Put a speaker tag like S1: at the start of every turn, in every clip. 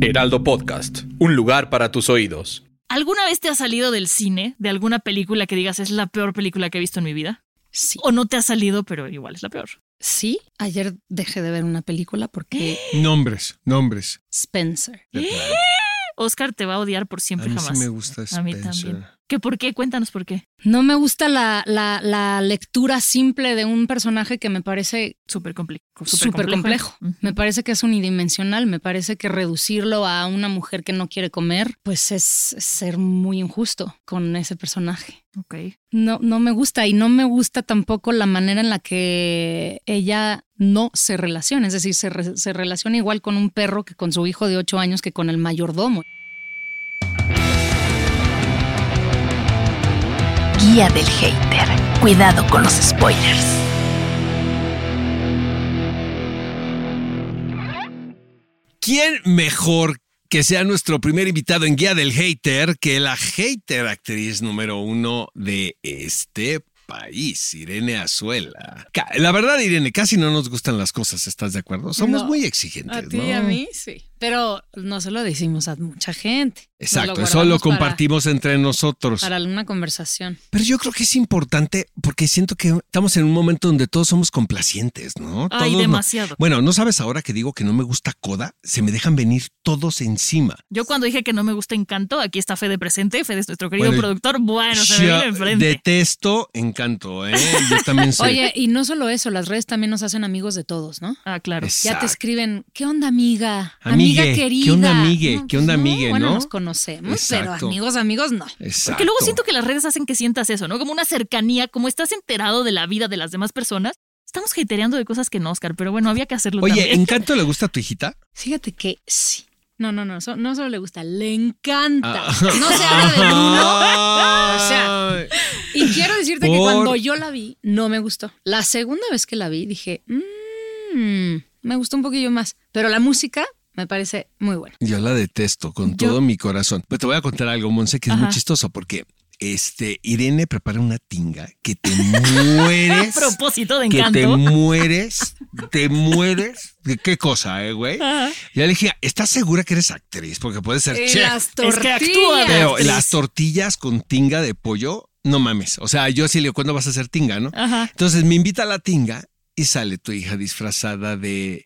S1: Heraldo Podcast, un lugar para tus oídos.
S2: ¿Alguna vez te has salido del cine, de alguna película que digas es la peor película que he visto en mi vida?
S3: Sí.
S2: ¿O no te ha salido, pero igual es la peor?
S3: Sí, ayer dejé de ver una película porque
S4: Nombres, nombres.
S3: Spencer.
S2: Oscar te va a odiar por
S4: A
S2: siempre
S4: mí
S2: jamás.
S4: sí me gusta
S2: A mí
S4: Spencer.
S2: también. ¿Qué por qué? Cuéntanos por qué.
S3: No me gusta la, la, la lectura simple de un personaje que me parece
S2: Súper comple- súper
S3: complejo. Me parece que es unidimensional. Me parece que reducirlo a una mujer que no quiere comer, pues es ser muy injusto con ese personaje.
S2: Ok.
S3: No, no me gusta y no me gusta tampoco la manera en la que ella no se relaciona. Es decir, se, re- se relaciona igual con un perro que con su hijo de ocho años que con el mayordomo.
S5: Guía del hater. Cuidado con los spoilers.
S4: ¿Quién mejor que sea nuestro primer invitado en Guía del Hater que la hater actriz número uno de este país, Irene Azuela? La verdad, Irene, casi no nos gustan las cosas, ¿estás de acuerdo? Somos
S3: No.
S4: muy exigentes,
S3: A ti
S4: ¿no?
S3: y a mí, sí. Pero no se lo decimos a mucha gente.
S4: Exacto,
S3: lo
S4: eso lo
S3: para-
S4: compartimos entre nosotros.
S3: Para, una conversación.
S4: Pero yo creo que es importante porque siento que estamos en un momento donde todos somos complacientes, ¿no?
S2: Ay,
S4: Todos no-
S2: demasiado.
S4: Bueno, ¿no sabes ahora que digo que no me gusta Coda? Se me dejan venir todos encima.
S2: Yo cuando dije que no me gusta Encanto, aquí está Fede presente, Fede es nuestro querido
S4: Bueno,
S2: productor. Bueno, se me viene enfrente.
S4: Detesto Encanto, ¿eh? Yo también soy.
S3: Oye, y no solo eso, las redes también nos hacen amigos de todos, ¿no?
S2: Ah, claro.
S3: Ya te escriben, ¿qué onda, amiga?
S4: Amigue,
S3: amiga querida.
S4: ¿qué onda, amigue?
S3: No,
S4: ¿Qué onda,
S3: pues
S4: amigue,
S3: Bueno,
S4: no?
S3: nos conocemos,
S4: Exacto.
S3: pero amigos, amigos, no.
S4: Exacto.
S2: Porque luego siento que las redes hacen que sientas eso, ¿no? Como una cercanía, como estás enterado de la vida de las demás personas. Estamos hatereando de cosas que no, Oscar, pero bueno, había que hacerlo
S4: Oye,
S2: también.
S4: ¿Encanto le gusta a tu hijita?
S3: Fíjate que sí. No, no, no, so- no solo le gusta, le encanta.
S4: Ah.
S3: No se habla de Bruno. O sea. Y quiero decirte que cuando yo la vi, no me gustó. La segunda vez que la vi, dije, "Mm, me gustó un poquillo más. Pero la música me parece muy buena.
S4: Yo la detesto con
S2: Yo-
S4: todo mi corazón. Pero te voy a contar algo, Monse, que es muy chistoso porque este Irene prepara una tinga que te mueres.
S2: A propósito de
S4: que te
S2: Encanto.
S4: mueres, te mueres. ¿De qué cosa, eh, güey?
S2: Ajá.
S4: Ya le dije, ¿estás segura que eres actriz? Porque puedes ser chef.
S3: Las
S2: Es que
S3: tortillas.
S2: actúa,
S4: Pero las tortillas con tinga de pollo, no mames. O sea, yo sí le digo, ¿cuándo vas a hacer tinga, no?
S2: Ajá.
S4: Entonces me invita a la tinga y sale tu hija disfrazada de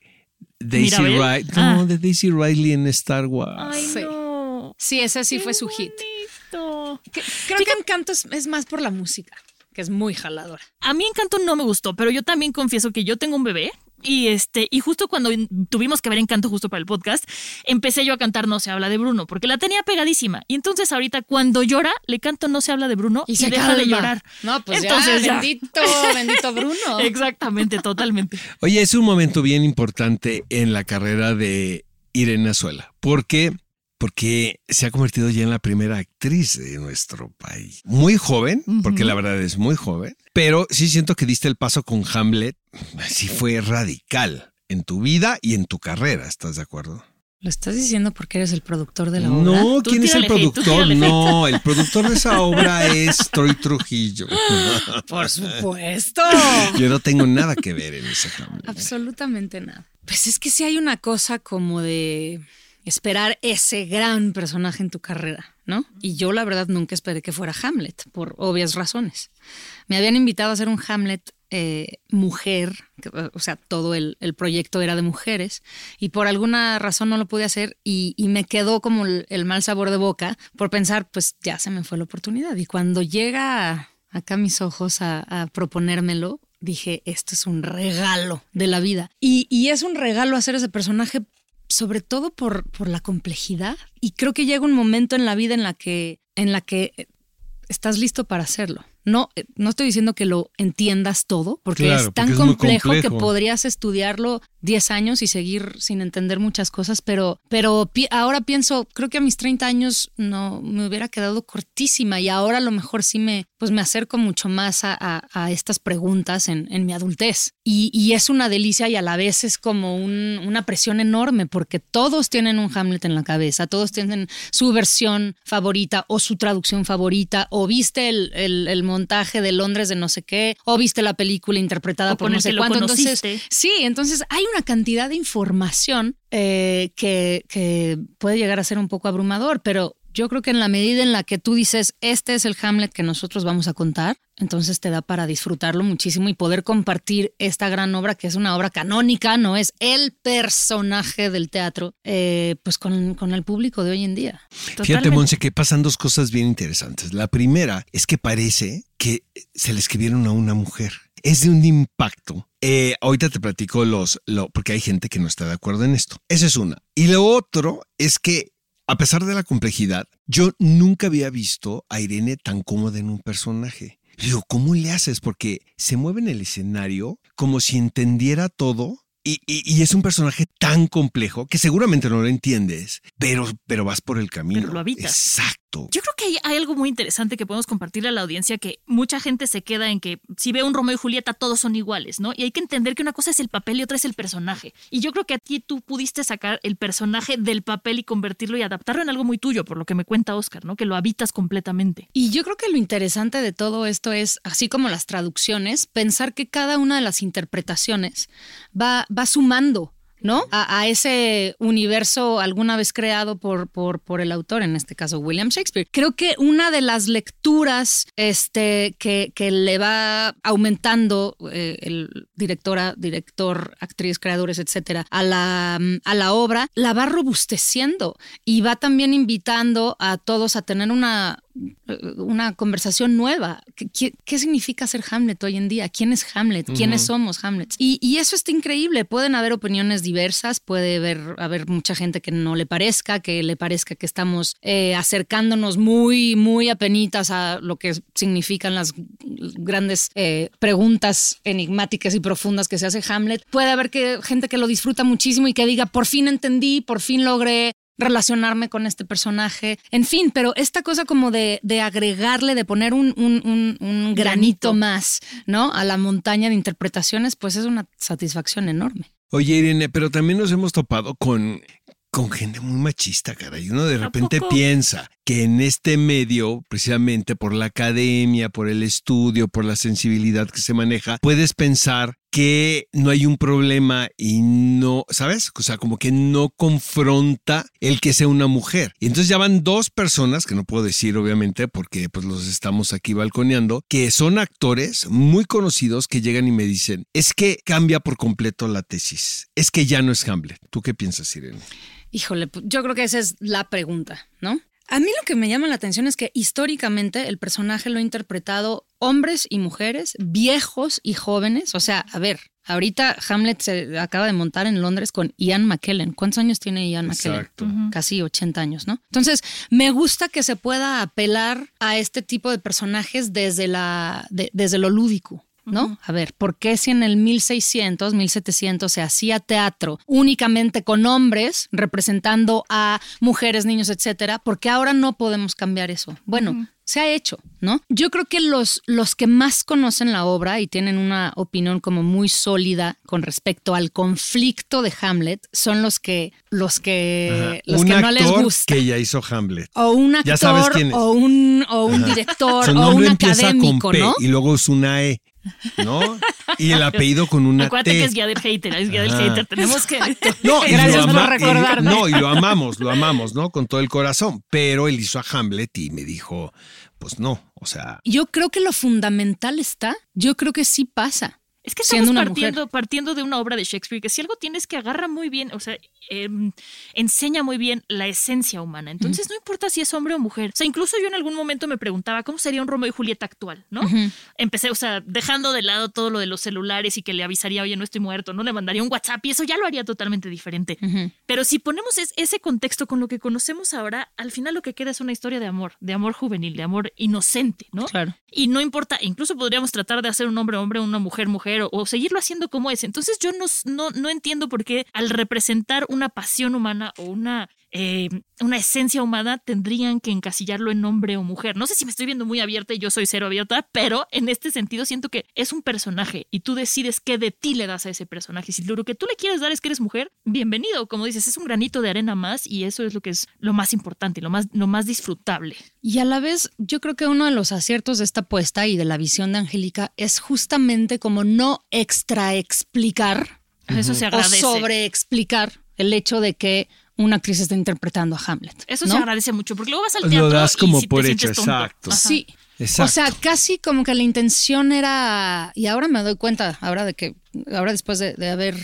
S4: Daisy. Riley. No,
S2: Ah.
S4: de Daisy Riley en Star Wars.
S2: Ay,
S3: Sí.
S2: no.
S3: Sí, ese sí
S2: Qué
S3: fue su hit. Que- Creo que Encanto es, es más por la música, que es muy jaladora.
S2: A mí Encanto no me gustó, pero yo también confieso que yo tengo un bebé. Y este, y justo cuando tuvimos que ver Encanto justo para el podcast, empecé yo a cantar No se habla de Bruno, porque la tenía pegadísima. Y entonces ahorita cuando llora, le canto No se habla de Bruno y,
S3: se
S2: deja de llorar.
S3: No, pues
S2: Entonces
S3: ya,
S2: ya.
S3: bendito, bendito Bruno.
S2: Exactamente, totalmente.
S4: Oye, es un momento bien importante en la carrera de Irene Azuela. ¿Por qué? Porque se ha convertido ya en la primera actriz de nuestro país. Muy joven, porque la verdad es muy joven, pero sí siento que diste el paso con Hamlet. Sí fue radical en tu vida y en tu carrera, ¿estás de acuerdo?
S3: ¿Lo estás diciendo porque eres el productor de la obra?
S4: No, ¿quién es el productor? No, el productor de esa obra es Troy Trujillo.
S3: Por supuesto.
S4: Yo no tengo nada que ver en ese Hamlet.
S3: Absolutamente nada. Pues es que sí hay una cosa como de esperar ese gran personaje en tu carrera, ¿no? Y yo la verdad nunca esperé que fuera Hamlet, por obvias razones. Me habían invitado a hacer un Hamlet eh, mujer, que, o sea, todo el, el proyecto era de mujeres, y por alguna razón no lo pude hacer y, y me quedó como el, el mal sabor de boca por pensar, pues ya se me fue la oportunidad. Y cuando llega acá a mis ojos a, a proponérmelo, dije, esto es un regalo de la vida. Y, y es un regalo hacer ese personaje, sobre todo por, por la complejidad. Y creo que llega un momento en la vida en la que, en la que estás listo para hacerlo. No, eh, no estoy diciendo que lo entiendas todo, porque
S4: Claro,
S3: es tan
S4: porque es muy
S3: complejo, que podrías estudiarlo 10 años y seguir sin entender muchas cosas, pero, pero pi- ahora pienso, creo que a mis 30 años no me hubiera quedado cortísima y ahora a lo mejor sí me, pues me acerco mucho más a, a- a estas preguntas en, en mi adultez. Y, y es una delicia y a la vez es como un- una presión enorme porque todos tienen un Hamlet en la cabeza, todos tienen su versión favorita o su traducción favorita, o viste el, el- el montaje de Londres de no sé qué, o viste la película interpretada
S2: O
S3: por no sé cuánto. Entonces, sí, entonces hay una cantidad de información eh, que, que puede llegar a ser un poco abrumador, pero yo creo que en la medida en la que tú dices, este es el Hamlet que nosotros vamos a contar, entonces te da para disfrutarlo muchísimo y poder compartir esta gran obra, que es una obra canónica, no es el personaje del teatro, eh, pues con, con el público de hoy en día.
S4: Fíjate. Monse, que pasan dos cosas bien interesantes. La primera es que parece que se le escribieron a una mujer. Es de un impacto. Eh, ahorita te platico los, lo, porque hay gente que no está de acuerdo en esto. Esa es una. Y lo otro es que, a pesar de la complejidad, yo nunca había visto a Irene tan cómoda en un personaje. Digo, ¿cómo le haces? Porque se mueve en el escenario como si entendiera todo y, y- y es un personaje tan complejo que seguramente no lo entiendes, pero, pero vas por el camino.
S2: Pero lo habitas.
S4: Exacto.
S2: Yo creo que hay, hay algo muy interesante que podemos compartirle a la audiencia que mucha gente se queda en que si ve un Romeo y Julieta todos son iguales, ¿no? Y hay que entender que una cosa es el papel y otra es el personaje. Y yo creo que aquí tú pudiste sacar el personaje del papel y convertirlo y adaptarlo en algo muy tuyo, por lo que me cuenta Oscar, ¿no? Que lo habitas completamente.
S3: Y yo creo que lo interesante de todo esto es, así como las traducciones, pensar que cada una de las interpretaciones va, va sumando. ¿No? A, ese universo alguna vez creado por, por, por el autor, en este caso William Shakespeare. Creo que una de las lecturas este, que, que le va aumentando eh, el directora, director, actriz, creadores, etcétera, a la, a la obra, la va robusteciendo y va también invitando a todos a tener una, una conversación nueva. ¿Qué, significa ser Hamlet hoy en día? ¿Quién es Hamlet? ¿Quiénes somos Hamlets? Y, y eso está increíble. Pueden haber opiniones diversas, puede haber, haber mucha gente que no le parezca, que le parezca que estamos eh, acercándonos muy, muy apenitas a lo que significan las grandes eh, preguntas enigmáticas y profundas que se hace Hamlet. Puede haber que, gente que lo disfruta muchísimo y que diga, por fin entendí, por fin logré relacionarme con este personaje, en fin, pero esta cosa como de, de agregarle, de poner un, un- un- un granito
S2: Granito.
S3: más, ¿no? A la montaña de interpretaciones, pues es una satisfacción enorme.
S4: Oye, Irene, pero también nos hemos topado con, con gente muy machista, caray. Uno de
S2: ¿A
S4: repente piensa que en este medio, precisamente por la academia, por el estudio, por la sensibilidad que se maneja, puedes pensar que no hay un problema y no, ¿sabes? O sea, como que no confronta el que sea una mujer. Y entonces ya van dos personas, que no puedo decir obviamente porque pues los estamos aquí balconeando, que son actores muy conocidos que llegan y me dicen, es que cambia por completo la tesis, es que ya no es Hamlet. ¿Tú qué piensas, Irene?
S3: Híjole, pu- yo creo que esa es la pregunta, ¿no? A mí lo que me llama la atención es que históricamente el personaje lo ha interpretado hombres y mujeres, viejos y jóvenes. O sea, a ver, ahorita Hamlet se acaba de montar en Londres con Ian McKellen. ¿Cuántos años tiene Ian McKellen?
S4: Exacto.
S3: Casi 80 años, ¿no? Entonces, me gusta que se pueda apelar a este tipo de personajes desde, la, de- desde lo lúdico. ¿No? A ver, ¿por qué si en el 1600, 1700 se hacía teatro únicamente con hombres representando a mujeres, niños, etcétera? ¿Por qué ahora no podemos cambiar eso? Bueno, se ha hecho, ¿no? Yo creo que los, los que más conocen la obra y tienen una opinión como muy sólida con respecto al conflicto de Hamlet son los que los que los
S4: un
S3: que no
S4: actor
S3: les gusta.
S4: que ya hizo Hamlet.
S3: O un
S4: Ya sabes
S3: actor
S4: quién es.
S3: o un o un director
S4: Su
S3: o
S4: nombre
S3: un
S4: empieza con
S3: académico,
S4: P
S3: ¿no?
S4: y luego es una E, ¿no? Y el apellido con una
S2: Acuérdate
S4: T.
S2: que es guía del hater, es guía del
S4: Ah.
S2: hater. Tenemos que.
S4: No, y
S3: Gracias por recordarme.
S4: no, y lo amamos, lo amamos, ¿no? Con todo el corazón. Pero él hizo a Hamlet y me dijo, pues no, o sea,
S3: Yo creo que lo fundamental está, yo creo que sí pasa,
S2: Es que estamos
S3: una
S2: partiendo,
S3: mujer.
S2: partiendo de una obra de Shakespeare que si algo tienes que agarra muy bien, o sea, em, enseña muy bien la esencia humana. Entonces no importa si es hombre o mujer. O sea, incluso yo en algún momento me preguntaba cómo sería un Romeo y Julieta actual, ¿no? Empecé, o sea, dejando de lado todo lo de los celulares y que le avisaría, oye, no estoy muerto, no le mandaría un WhatsApp y eso ya lo haría totalmente diferente. Pero si ponemos es- ese contexto con lo que conocemos ahora, al final lo que queda es una historia de amor, de amor juvenil, de amor inocente, ¿no?
S3: Claro.
S2: Y no importa, incluso podríamos tratar de hacer un hombre hombre, una mujer mujer o, o seguirlo haciendo como es. Entonces yo no, no, no entiendo por qué al representar una pasión humana o una, eh, una esencia humana tendrían que encasillarlo en hombre o mujer. No sé si me estoy viendo muy abierta y yo soy cero abierta, pero en este sentido siento que es un personaje y tú decides qué de ti le das a ese personaje. Si lo que tú le quieres dar es que eres mujer, bienvenido. Como dices, es un granito de arena más y eso es lo que es lo más importante, lo más, lo más disfrutable.
S3: Y a la vez, yo creo que uno de los aciertos de esta apuesta y de la visión de Angélica es justamente como no extra explicar
S2: Eso se
S3: o
S2: agradece.
S3: sobre explicar el hecho de que una actriz está interpretando a Hamlet.
S2: Eso
S3: ¿no?
S2: se agradece mucho, porque luego vas al
S4: Lo
S2: teatro
S4: das
S2: y
S4: como
S2: si
S4: por
S2: te
S4: hecho,
S2: sientes tonto.
S4: exacto.
S2: Ajá.
S3: Sí.
S4: Exacto.
S3: O sea, casi como que la intención era, y ahora me doy cuenta, ahora de que, ahora después de, de haber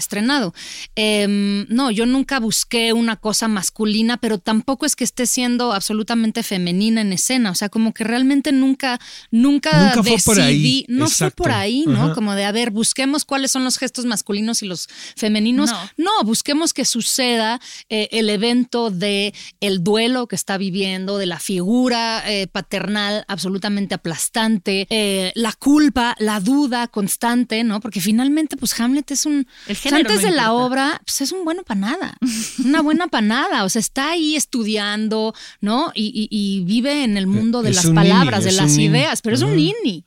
S3: estrenado, em, no, yo nunca busqué una cosa masculina, pero tampoco es que esté siendo absolutamente femenina en escena, o sea, como que realmente nunca, nunca,
S4: Nunca fue
S3: decidí,
S4: por ahí,
S3: no fue por ahí, ¿no?
S4: Ajá.
S3: Como de, a ver, busquemos cuáles son los gestos masculinos y los femeninos.
S2: No.
S3: No, busquemos que suceda eh, el evento de el duelo que está viviendo, de la figura eh, paternal absolutamente aplastante, eh, la culpa, la duda constante, ¿no? Porque finalmente, pues Hamlet es un... O sea, antes
S2: no
S3: de la obra, pues es un bueno para nada, una buena para nada, o sea, está ahí estudiando, ¿no? Y, y- y vive en el mundo de
S4: Es
S3: las palabras,
S4: nini,
S3: de las
S4: nini.
S3: ideas, pero es un nini.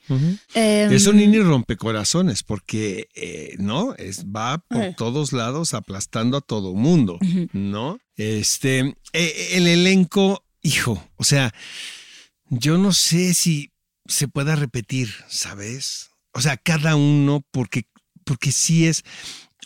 S3: Em,
S4: Es un nini rompecorazones porque, eh, ¿no? Es, va por
S3: Eh.
S4: todos lados aplastando a todo mundo, ¿no? Este, eh, el elenco, hijo, o sea, yo no sé si se pueda repetir, ¿sabes? O sea, cada uno, porque, porque sí es,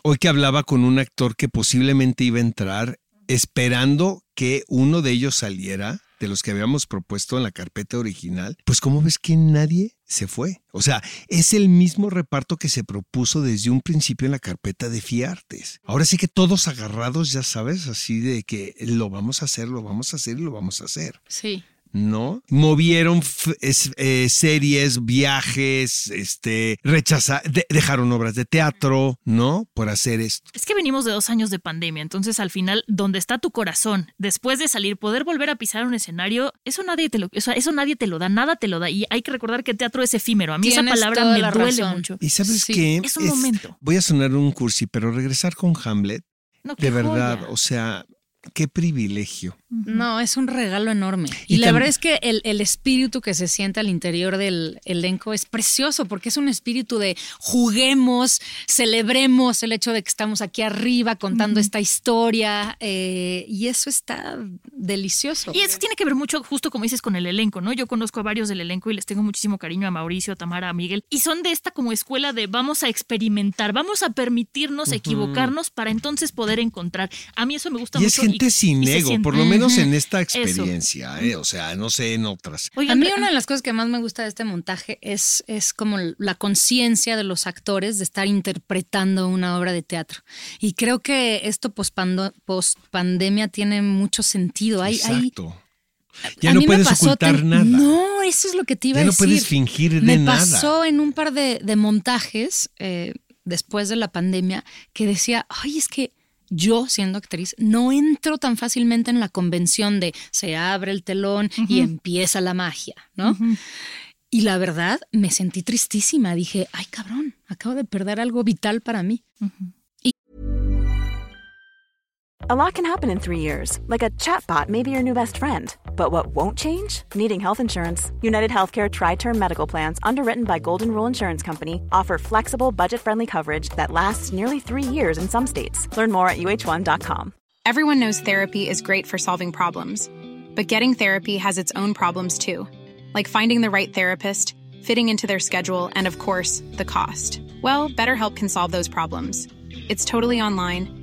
S4: hoy que hablaba con un actor que posiblemente iba a entrar esperando que uno de ellos saliera de los que habíamos propuesto en la carpeta original, pues ¿cómo ves que nadie se fue? O sea, es el mismo reparto que se propuso desde un principio en la carpeta de Fiartes. Ahora sí que todos agarrados, ya sabes, así de que lo vamos a hacer, lo vamos a hacer y lo vamos a hacer.
S3: Sí.
S4: ¿No? Movieron es- eh, series, viajes, este, rechaza- de- dejaron obras de teatro, ¿no? Por hacer esto.
S2: Es que venimos de dos años de pandemia, entonces al final, donde está tu corazón, después de salir, poder volver a pisar un escenario, eso nadie te lo, o sea, eso nadie te lo da, nada te lo da. Y hay que recordar que teatro es efímero. A mí esa palabra me duele
S3: razón.
S2: mucho.
S4: Y sabes
S3: Sí,
S4: qué?
S2: es un momento.
S4: Voy a sonar un cursi, pero regresar con Hamlet,
S2: No,
S4: de verdad,
S2: joya.
S4: o sea, qué privilegio.
S3: No, es un regalo enorme. Y,
S4: Y
S3: la verdad es que el, el espíritu que se siente al interior del elenco es precioso porque es un espíritu de juguemos, celebremos el hecho de que estamos aquí arriba contando esta historia eh, y eso está delicioso.
S2: Y eso tiene que ver mucho, justo como dices, con el elenco, ¿no? Yo conozco a varios del elenco y les tengo muchísimo cariño a Mauricio, a Tamara, a Miguel. Y son de esta como escuela de vamos a experimentar, vamos a permitirnos equivocarnos para entonces poder encontrar. A mí eso me gusta
S4: Y
S2: mucho.
S4: Es gente sin
S2: y se
S4: ego,
S2: siente-
S4: por lo menos en esta experiencia, ¿eh? o sea, no sé en otras.
S3: A mí una de las cosas que más me gusta de este montaje es, es como la conciencia de los actores de estar interpretando una obra de teatro. Y creo que esto post pandemia tiene mucho sentido. Hay, hay-
S4: Exacto. Ya
S3: a
S4: no
S3: mí me
S4: puedes
S3: pasó
S4: ocultar nada.
S3: No, eso es lo que te iba
S4: Ya
S3: a
S4: no
S3: decir.
S4: puedes fingir de
S3: me
S4: nada.
S3: pasó en un par de, de montajes eh, después de la pandemia que decía, ay, es que yo, siendo actriz, no entro tan fácilmente en la convención de se abre el telón y empieza la magia, ¿no? Y la verdad, me sentí tristísima. Dije, ay, cabrón, acabo de perder algo vital para mí.
S6: A lot can happen in three years, like a chatbot may be your new best friend. But what won't change? Needing health insurance. United Healthcare Tri Term Medical Plans, underwritten by Golden Rule Insurance Company, offer flexible, budget friendly coverage that lasts nearly three years in some states. Learn more at uh1.com.
S7: Everyone knows therapy is great for solving problems, but getting therapy has its own problems too, like finding the right therapist, fitting into their schedule, and of course, the cost. Well, BetterHelp can solve those problems. It's totally online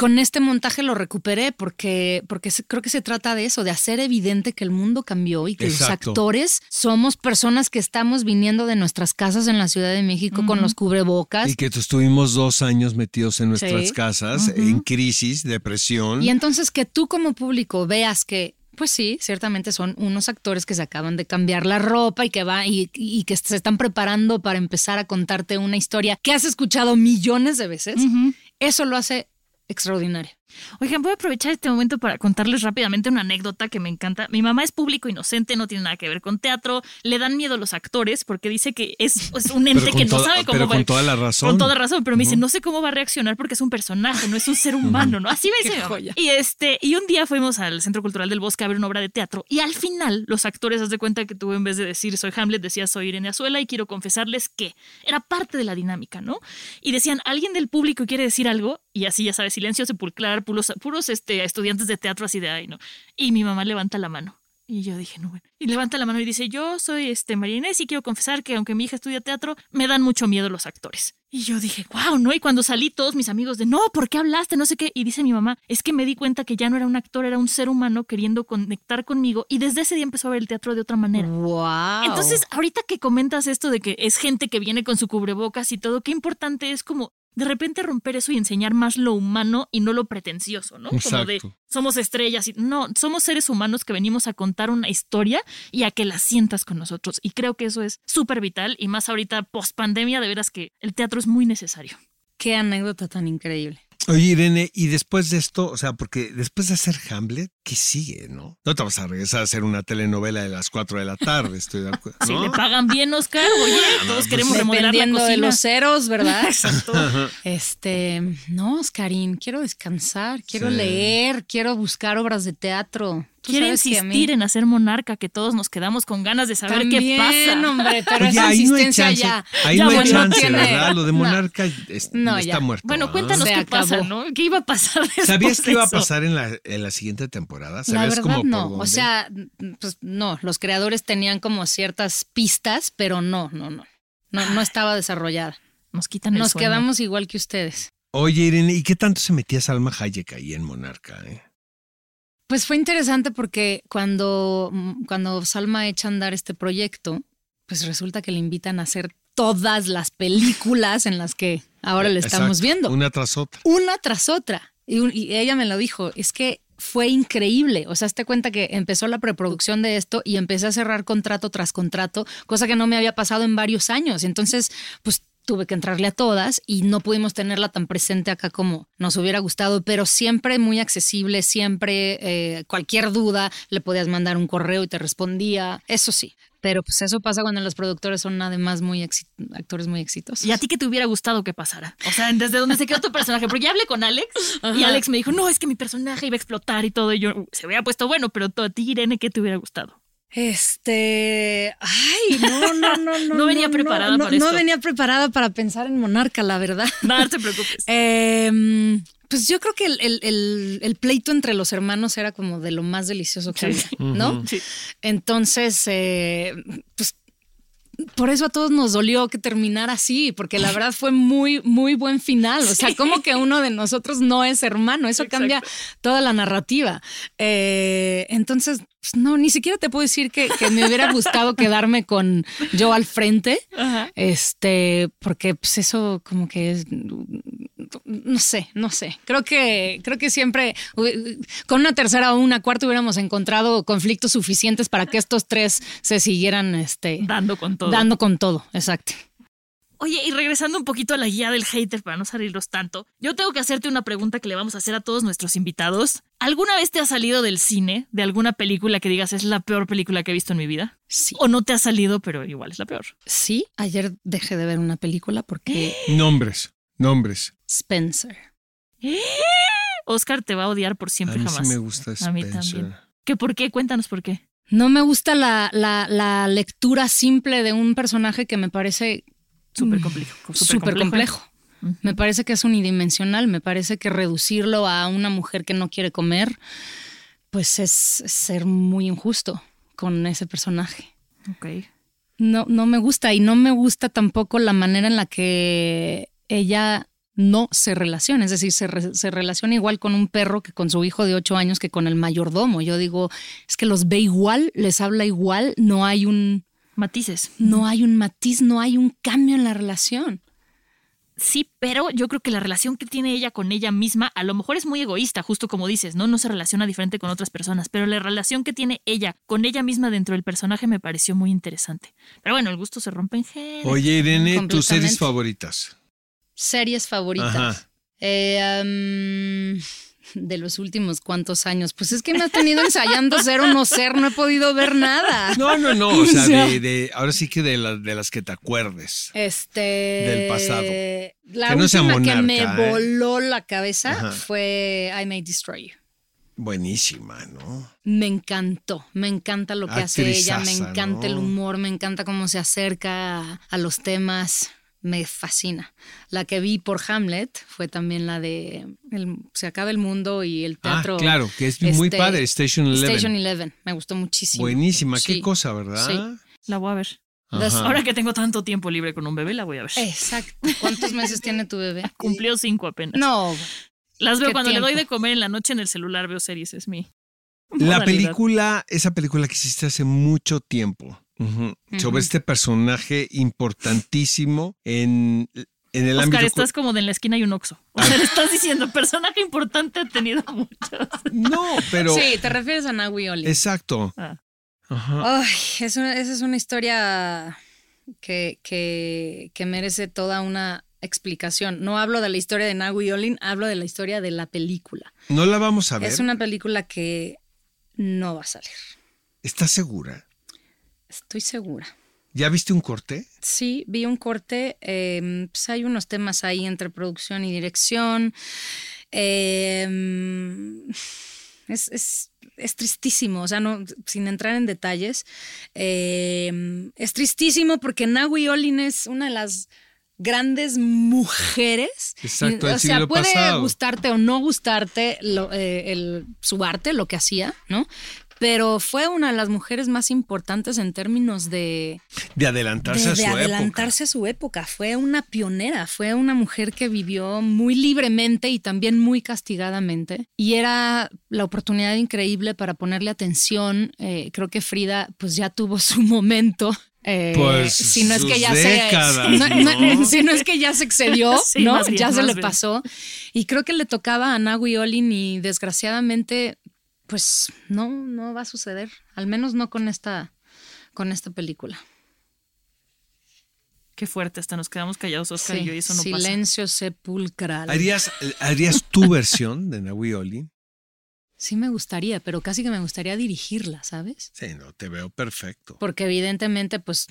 S3: Con este montaje lo recuperé porque, porque se- creo que se trata de eso, de hacer evidente que el mundo cambió y que los actores somos personas que estamos viniendo de nuestras casas en la Ciudad de México con los cubrebocas.
S4: Y que estuvimos dos años metidos en nuestras
S3: Sí.
S4: casas, en crisis, depresión.
S3: Y entonces que tú como público veas que, pues sí, ciertamente son unos actores que se acaban de cambiar la ropa y que va y, y que se están preparando para empezar a contarte una historia que has escuchado millones de veces. Eso lo hace extraordinario.
S2: Oigan, voy a aprovechar este momento para contarles rápidamente una anécdota que me encanta. Mi mamá es público inocente, no tiene nada que ver con teatro. Le dan miedo los actores porque dice que es, es un ente que no
S4: toda-
S2: sabe cómo
S4: pero
S2: va
S4: con toda la razón.
S2: Con toda razón, pero me dice, no sé cómo va a reaccionar porque es un personaje, no es un ser humano, ¿no? Así me dice. Y este, y un día fuimos al Centro Cultural del Bosque a ver una obra de teatro y al final los actores, haz de cuenta que tú en vez de decir soy Hamlet, decía soy Irene Azuela y quiero confesarles que era parte de la dinámica, ¿no? Y decían, ¿alguien del público quiere decir algo? Y así, ya sabes, silencio sepulcral, puros, puros este, estudiantes de teatro así de ahí, ¿no? Y mi mamá levanta la mano. Y yo dije, no, bueno. Y levanta la mano y dice, yo soy este María Inés y quiero confesar que aunque mi hija estudia teatro, me dan mucho miedo los actores. Y yo dije, wow, ¿no? Y cuando salí todos mis amigos de, no, ¿por qué hablaste? No sé qué. Y dice mi mamá, es que me di cuenta que ya no era un actor, era un ser humano queriendo conectar conmigo. Y desde ese día empezó a ver el teatro de otra manera.
S3: ¡Wow!
S2: Entonces, ahorita que comentas esto de que es gente que viene con su cubrebocas y todo, qué importante es como de repente romper eso y enseñar más lo humano y no lo pretencioso, ¿no? Como de
S4: Exacto.
S2: somos estrellas y no, somos seres humanos que venimos a contar una historia y a que la sientas con nosotros. Y creo que eso es súper vital y más ahorita post pandemia, de veras que el teatro es muy necesario.
S3: Qué anécdota tan increíble.
S4: Oye, Irene, y después de esto, o sea, porque después de hacer Hamlet, ¿qué sigue, no? No te vas a regresar a hacer una telenovela de las 4 de la tarde, estoy de acuerdo.
S2: Si
S4: ¿no?
S2: le pagan bien, Oscar, oye, todos queremos remodelar la cocina.
S3: de los ceros, ¿verdad?
S2: Exacto.
S3: Este, no, Oscarín, quiero descansar, quiero
S4: Sí.
S3: leer, quiero buscar obras de teatro.
S2: Quiere
S3: mí-
S2: insistir en hacer monarca, que todos nos quedamos con ganas de saber qué
S3: También,
S2: pasa.
S3: hombre, pero
S4: Oye,
S3: esa
S4: ahí no hay
S3: insistencia
S4: chance,
S3: ya.
S4: ahí
S2: ya
S4: no hay
S2: bueno,
S4: chance,
S3: tiene-
S4: ¿verdad? Lo de
S3: no.
S4: Monarca es-
S3: No,
S4: está
S3: ya.
S4: muerto.
S2: Bueno, cuéntanos qué
S3: acabó.
S2: pasa, ¿no? ¿Qué iba a pasar después
S4: ¿Sabías
S2: de
S4: iba a pasar en la, en la siguiente temporada?
S3: La
S4: ¿Sabías como por
S3: no, o sea, pues no, los creadores tenían como ciertas pistas, pero no, no, no, no, no estaba desarrollada.
S2: Nos quitan el
S3: Nos
S2: sueño.
S3: quedamos igual que ustedes.
S4: Oye, Irene, ¿y qué tanto se metía Salma Hayek ahí en Monarca? eh?
S3: Pues fue interesante porque cuando, mm, cuando Salma echa a andar este proyecto, pues resulta que le invitan a hacer todas las películas en las que ahora le estamos
S4: Exacto,
S3: viendo.
S4: Una tras otra.
S3: una tras otra. Y, un- y ella me lo dijo, es que fue increíble. O sea, te cuenta que empezó la preproducción de esto y empecé a cerrar contrato tras contrato, cosa que no me había pasado en varios años. Entonces, pues tuve que entrarle a todas y no pudimos tenerla tan presente acá como nos hubiera gustado, pero siempre muy accesible, siempre eh, cualquier duda le podías mandar un correo y te respondía, eso sí. Pero pues eso pasa cuando los productores son además muy actores muy exitosos.
S2: ¿Y a ti qué te hubiera gustado que pasara? O sea, desde donde se quedó tu personaje. Porque ya hablé con Alex y Alex me dijo, no, es que mi personaje iba a explotar y todo. Y yo, "Uh, se hubiera puesto bueno, pero a ti, Irene, ¿qué te hubiera gustado?
S3: Este, ay, no, no, no, no.
S2: No venía preparada
S3: no,
S2: para
S3: no
S2: esto.
S3: venía preparada para pensar en Monarca, la verdad.
S2: No, no te preocupes.
S3: Em, pues yo creo que el, el- el- el pleito entre los hermanos era como de lo más delicioso que había, ¿no?
S2: Sí.
S3: Entonces, eh, pues por eso a todos nos dolió que terminara así, porque la verdad fue muy, muy buen final. O sea, como que uno de nosotros no es hermano, eso cambia toda la narrativa. Eh, entonces, no, ni siquiera te puedo decir que, que me hubiera gustado quedarme con yo al frente,
S2: Ajá.
S3: este, porque pues eso como que es, no sé, no sé. Creo que, creo que siempre con una tercera o una cuarta hubiéramos encontrado conflictos suficientes para que estos tres se siguieran, este,
S2: Dando con todo.
S3: dando con todo. Exacto.
S2: Oye, y regresando un poquito a la guía del hater para no salirlos tanto, yo tengo que hacerte una pregunta que le vamos a hacer a todos nuestros invitados. ¿Alguna vez te ha salido del cine, de alguna película que digas es la peor película que he visto en mi vida?
S3: Sí.
S2: ¿O no te ha salido, pero igual es la peor?
S3: Sí, ayer dejé de ver una película porque
S4: Nombres, nombres.
S3: Spencer.
S2: Oscar te va a odiar por siempre
S4: a mí
S2: jamás.
S4: sí me gusta
S2: A mí
S4: Spencer.
S2: también. ¿Qué por qué? Cuéntanos por qué.
S3: No me gusta la, la, la lectura simple de un personaje que me parece
S2: Súper complejo.
S3: súper complejo. Me parece que es unidimensional, me parece que reducirlo a una mujer que no quiere comer, pues es ser muy injusto con ese personaje.
S2: Ok.
S3: No, no me gusta y no me gusta tampoco la manera en la que ella no se relaciona, es decir, se, re- se relaciona igual con un perro que con su hijo de ocho años que con el mayordomo. Yo digo, es que los ve igual, les habla igual, no hay un,
S2: Matices.
S3: no hay un matiz, no hay un cambio en la relación.
S2: Sí, pero yo creo que la relación que tiene ella con ella misma a lo mejor es muy egoísta, justo como dices, ¿no? No se relaciona diferente con otras personas, pero la relación que tiene ella con ella misma dentro del personaje me pareció muy interesante. Pero bueno, el gusto se rompe en género.
S4: Oye, Irene, tus series favoritas.
S3: Series favoritas.
S4: Ajá.
S3: Eh, um, de los últimos cuantos años. Pues es que me has tenido ensayando ser o no ser, no he podido ver nada.
S4: No, no, no. O sea,
S3: O sea.
S4: de, de- ahora sí que de, las de las que te acuerdes.
S3: Este.
S4: Del pasado.
S3: La
S4: Que no
S3: última que
S4: monarca,
S3: me
S4: ¿eh?
S3: voló la cabeza
S4: Ajá.
S3: fue I May Destroy You.
S4: Buenísima, ¿no?
S3: Me encantó, me encanta lo que hace ella, me encanta el humor, me encanta cómo se acerca a los temas, me fascina. La que vi por Hamlet fue también la de el- Se acaba el mundo y el teatro.
S4: Ah, claro, que es muy
S3: este,
S4: padre, Station Eleven.
S3: Station Eleven, me gustó muchísimo.
S4: Buenísima, qué
S3: Sí,
S4: cosa, ¿verdad?
S3: sí.
S2: La voy a ver.
S4: Ajá.
S2: Ahora que tengo tanto tiempo libre con un bebé, la voy a ver.
S3: Exacto. ¿Cuántos meses tiene tu bebé?
S2: Cumplió cinco apenas.
S3: No,
S2: Las veo
S3: ¿Qué
S2: cuando le doy
S3: tiempo?
S2: de comer en la noche en el celular, veo series, es mi.
S4: La
S2: modalidad.
S4: película, esa película que hiciste hace mucho tiempo, ujú,
S3: Ujú.
S4: sobre este personaje importantísimo en, en el
S2: Oscar,
S4: ámbito...
S2: estás como de en la esquina hay un oxo. O sea, le estás diciendo, personaje importante ha tenido muchos.
S4: No, pero...
S3: sí, te refieres a Nawi Oli.
S4: Exacto.
S2: Ah.
S4: Ajá.
S3: Ay, es una- esa es una historia que, que, que merece toda una explicación. No hablo de la historia de Nawi Olin, hablo de la historia de la película.
S4: No la vamos a ver.
S3: Es una película que no va a salir.
S4: ¿Estás segura?
S3: Estoy segura.
S4: ¿Ya viste un corte?
S3: Sí, vi un corte. eh, pues hay unos temas ahí entre producción y dirección. Eh, es, es- es tristísimo, o sea, no, sin entrar en detalles. eh, es tristísimo porque Nawi Olin es una de las grandes mujeres.
S4: Exacto,
S3: o sea, puede
S4: pasado.
S3: gustarte o no gustarte lo- eh, el- su arte, lo que hacía, ¿no? Pero fue una de las mujeres más importantes en términos de,
S4: De adelantarse
S3: de,
S4: a su
S3: de
S4: época.
S3: adelantarse a su época. Fue una pionera, fue una mujer que vivió muy libremente y también muy castigadamente. Y era la oportunidad increíble para ponerle atención. Eh, creo que Frida pues ya tuvo su momento. Eh,
S4: Pues,
S3: si no es que ya
S4: décadas,
S3: se no- no-
S4: ¿no?
S3: si no es que ya se excedió,
S2: Sí,
S3: ¿no?
S2: bien,
S3: ya se le
S2: bien.
S3: pasó. Y creo que le tocaba a Nawi Olin y desgraciadamente pues no no va a suceder, al menos no con esta con esta película.
S2: Qué fuerte, hasta nos quedamos callados, Oscar y
S3: Sí,
S2: yo, y eso no
S3: silencio sepulcral.
S4: ¿Harías, ¿Harías tu versión de Nawi Olin?
S3: Sí me gustaría, pero casi que me gustaría dirigirla, ¿sabes?
S4: Sí, no, te veo perfecto.
S3: Porque evidentemente, pues,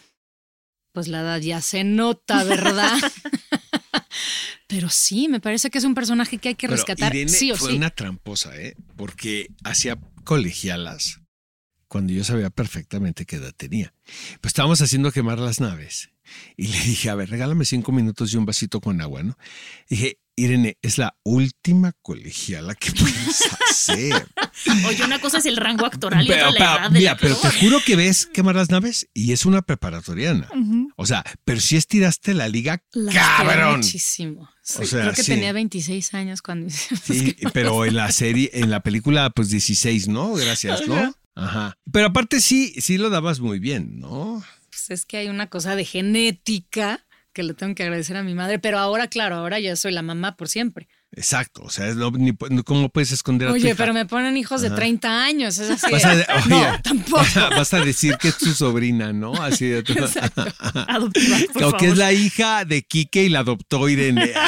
S3: pues la edad ya se nota, ¿verdad? pero sí, me parece que es un personaje que hay que
S4: Pero
S3: rescatar.
S4: Irene
S3: sí o
S4: fue
S3: sí.
S4: una tramposa, ¿eh? Porque hacía colegialas cuando yo sabía perfectamente qué edad tenía. Pues estábamos haciendo quemar las naves. Y le dije, a ver, regálame cinco minutos y un vasito con agua, ¿no? Dije, Irene, es la última colegiala que puedes hacer.
S2: Oye, una cosa es el rango actoral y otra
S4: Pero,
S2: la
S4: pero,
S2: edad de
S4: mira,
S2: la
S4: pero te juro que ves quemar las naves y es una preparatoriana.
S2: Ujú.
S4: O sea, pero si estiraste la liga,
S3: La
S4: cabrón.
S3: Muchísimo. Sí,
S4: O sea,
S3: creo que
S4: sí.
S3: tenía 26 años cuando hicimos
S4: Sí, pero en la serie, en la película, pues 16, ¿no? Gracias, ¿no? Ajá. Pero aparte sí, sí lo dabas muy bien, ¿no?
S3: Pues es que hay una cosa de genética que le tengo que agradecer a mi madre, pero ahora, claro, ahora ya soy la mamá por siempre.
S4: Exacto. O sea, es lo- ni- ¿cómo puedes esconder a tu
S3: Oye,
S4: hija?
S3: pero me ponen hijos de 30 años, es así.
S4: Vas a, de-
S3: no, tampoco.
S4: Vas a, vas a decir que es tu sobrina, ¿no? Así de tu...
S2: Adoptiva, por
S4: O que es la hija de Quique y la adoptó Irene.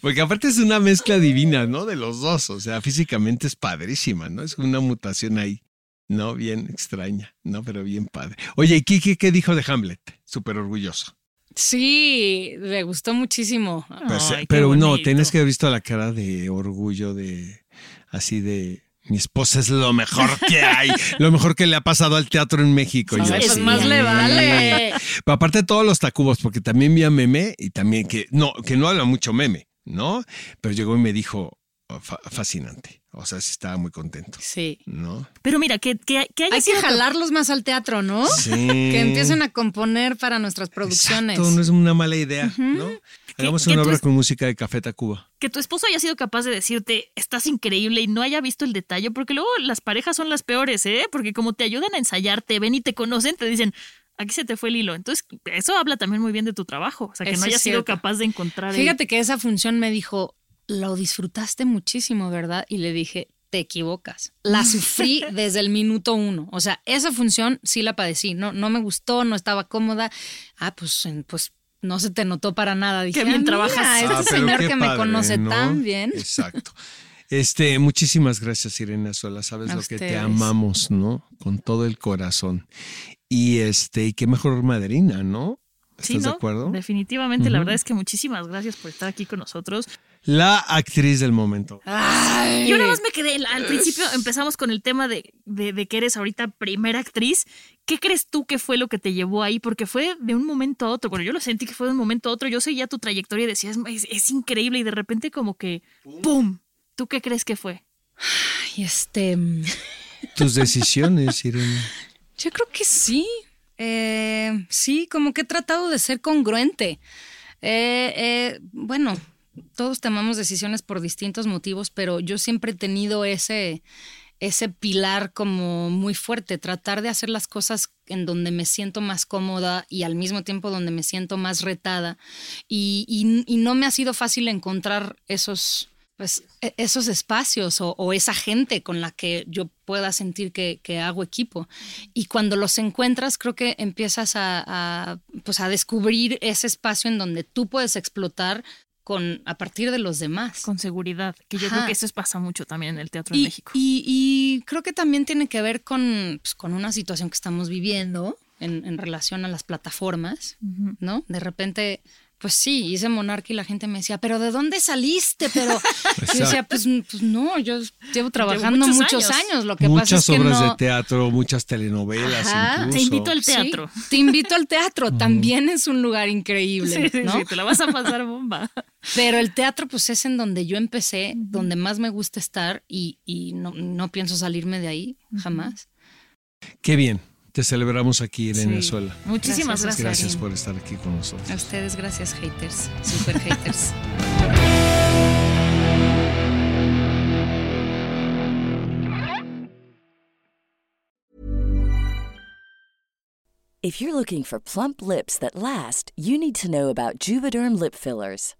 S4: Porque aparte es una mezcla divina, ¿no? De los dos. O sea, físicamente es padrísima, ¿no? Es una mutación ahí, ¿no? Bien extraña, ¿no? Pero bien padre. Oye, ¿y Quique qué dijo de Hamlet? Súper orgulloso.
S3: Sí, me gustó muchísimo.
S2: Ay, qué
S4: pero no, tienes que haber visto la cara de orgullo, de así de. Mi esposa es lo mejor que hay, lo mejor que le ha pasado al teatro en México.
S3: Pues
S4: sí.
S3: más le vale.
S4: Pero aparte de todos los tacubos, porque también vi a Meme y también que no, que no habla mucho Meme, ¿no? Pero llegó y me dijo, fascinante. O sea, sí estaba muy contento.
S3: Sí.
S4: ¿No?
S2: Pero mira, que, que, que haya
S3: Hay que
S2: sido
S3: jalarlos más al teatro, ¿no?
S4: Sí.
S3: Que empiecen a componer para nuestras producciones.
S4: Exacto, no es una mala idea, ¿no? Hagamos
S2: que
S4: una obra con música de Café Tacuba.
S2: que tu esposo haya sido capaz de decirte, estás increíble y no haya visto el detalle, porque luego las parejas son las peores, ¿eh? Porque como te ayudan a ensayar, te ven y te conocen, te dicen, aquí se te fue el hilo. Entonces, eso habla también muy bien de tu trabajo, o sea, que
S3: Eso
S2: no hayas sido capaz de encontrar el-
S3: Fíjate que esa función me dijo, lo disfrutaste muchísimo, ¿verdad? Y le dije, te equivocas. La sufrí desde el minuto uno. O sea, esa función sí la padecí. No, no me gustó, no estaba cómoda. Ah, pues, pues no se te notó para nada. Dije,
S2: Qué bien
S3: "Ah, mira,
S2: trabajas".
S3: Este
S4: Ah, pero
S3: señor
S4: qué
S3: que me conoce
S4: ¿no?
S3: tan bien.
S4: Exacto. Este, muchísimas gracias, Irene Sola. Sabes
S3: A
S4: lo que te amamos, ¿no? Con todo el corazón. Y este, y qué mejor madrina, ¿no? ¿Estás
S2: Sí, ¿no?
S4: de acuerdo?
S2: Definitivamente, la verdad es que muchísimas gracias por estar aquí con nosotros.
S4: La actriz del momento.
S3: Ay.
S2: Yo nada más me quedé, al principio empezamos con el tema de, de, de que eres ahorita primera actriz. ¿Qué crees tú que fue lo que te llevó ahí? Porque fue de un momento a otro. Bueno, yo lo sentí que fue de un momento a otro. Yo seguía tu trayectoria y decía, es, es- increíble y de repente como que, ¡pum! ¿Tú qué crees que fue?
S3: Y este,
S4: Tus decisiones, Irene.
S3: yo creo que sí. Eh, sí, como que he tratado de ser congruente. Eh, eh, bueno, todos tomamos decisiones por distintos motivos, pero yo siempre he tenido ese, ese pilar como muy fuerte, tratar de hacer las cosas en donde me siento más cómoda y al mismo tiempo donde me siento más retada. Y, y- no me ha sido fácil encontrar esos, pues, e- esos espacios o, esa gente con la que yo pueda sentir que, que hago equipo. Y cuando los encuentras, creo que empiezas a, pues, a descubrir ese espacio en donde tú puedes explotar con, a partir de los demás.
S2: Con seguridad, que yo
S3: Ajá.
S2: creo que eso pasa mucho también en el teatro en
S3: Y,
S2: México.
S3: y- y creo que también tiene que ver con, pues, con una situación que estamos viviendo en, en relación a las plataformas, ¿no? De repente, pues sí, hice Monarca y la gente me decía, ¿pero de dónde saliste? Pero yo decía, pues, pues no, yo llevo trabajando
S2: muchos
S3: muchos,
S2: años.
S3: años. Lo que pasa
S4: Muchas
S3: es que
S4: obras
S3: no...
S4: de teatro, muchas telenovelas
S3: Ajá.
S4: incluso.
S2: Te invito al
S3: Sí,
S2: teatro.
S3: te invito al teatro, también es un lugar increíble,
S2: Sí, sí,
S3: ¿no?
S2: sí, te la vas a pasar bomba.
S3: Pero el teatro, pues es en donde yo empecé, donde más me gusta estar y, y no, no pienso salirme de ahí jamás.
S4: Qué bien. Te celebramos aquí, Irene
S3: Sí.
S4: Sola.
S2: Muchísimas
S3: Gracias,
S2: gracias.
S4: Gracias por estar aquí con nosotros.
S3: A ustedes, gracias, haters, super haters.
S8: If you're looking for plump lips that last, you need to know about Juvederm lip fillers.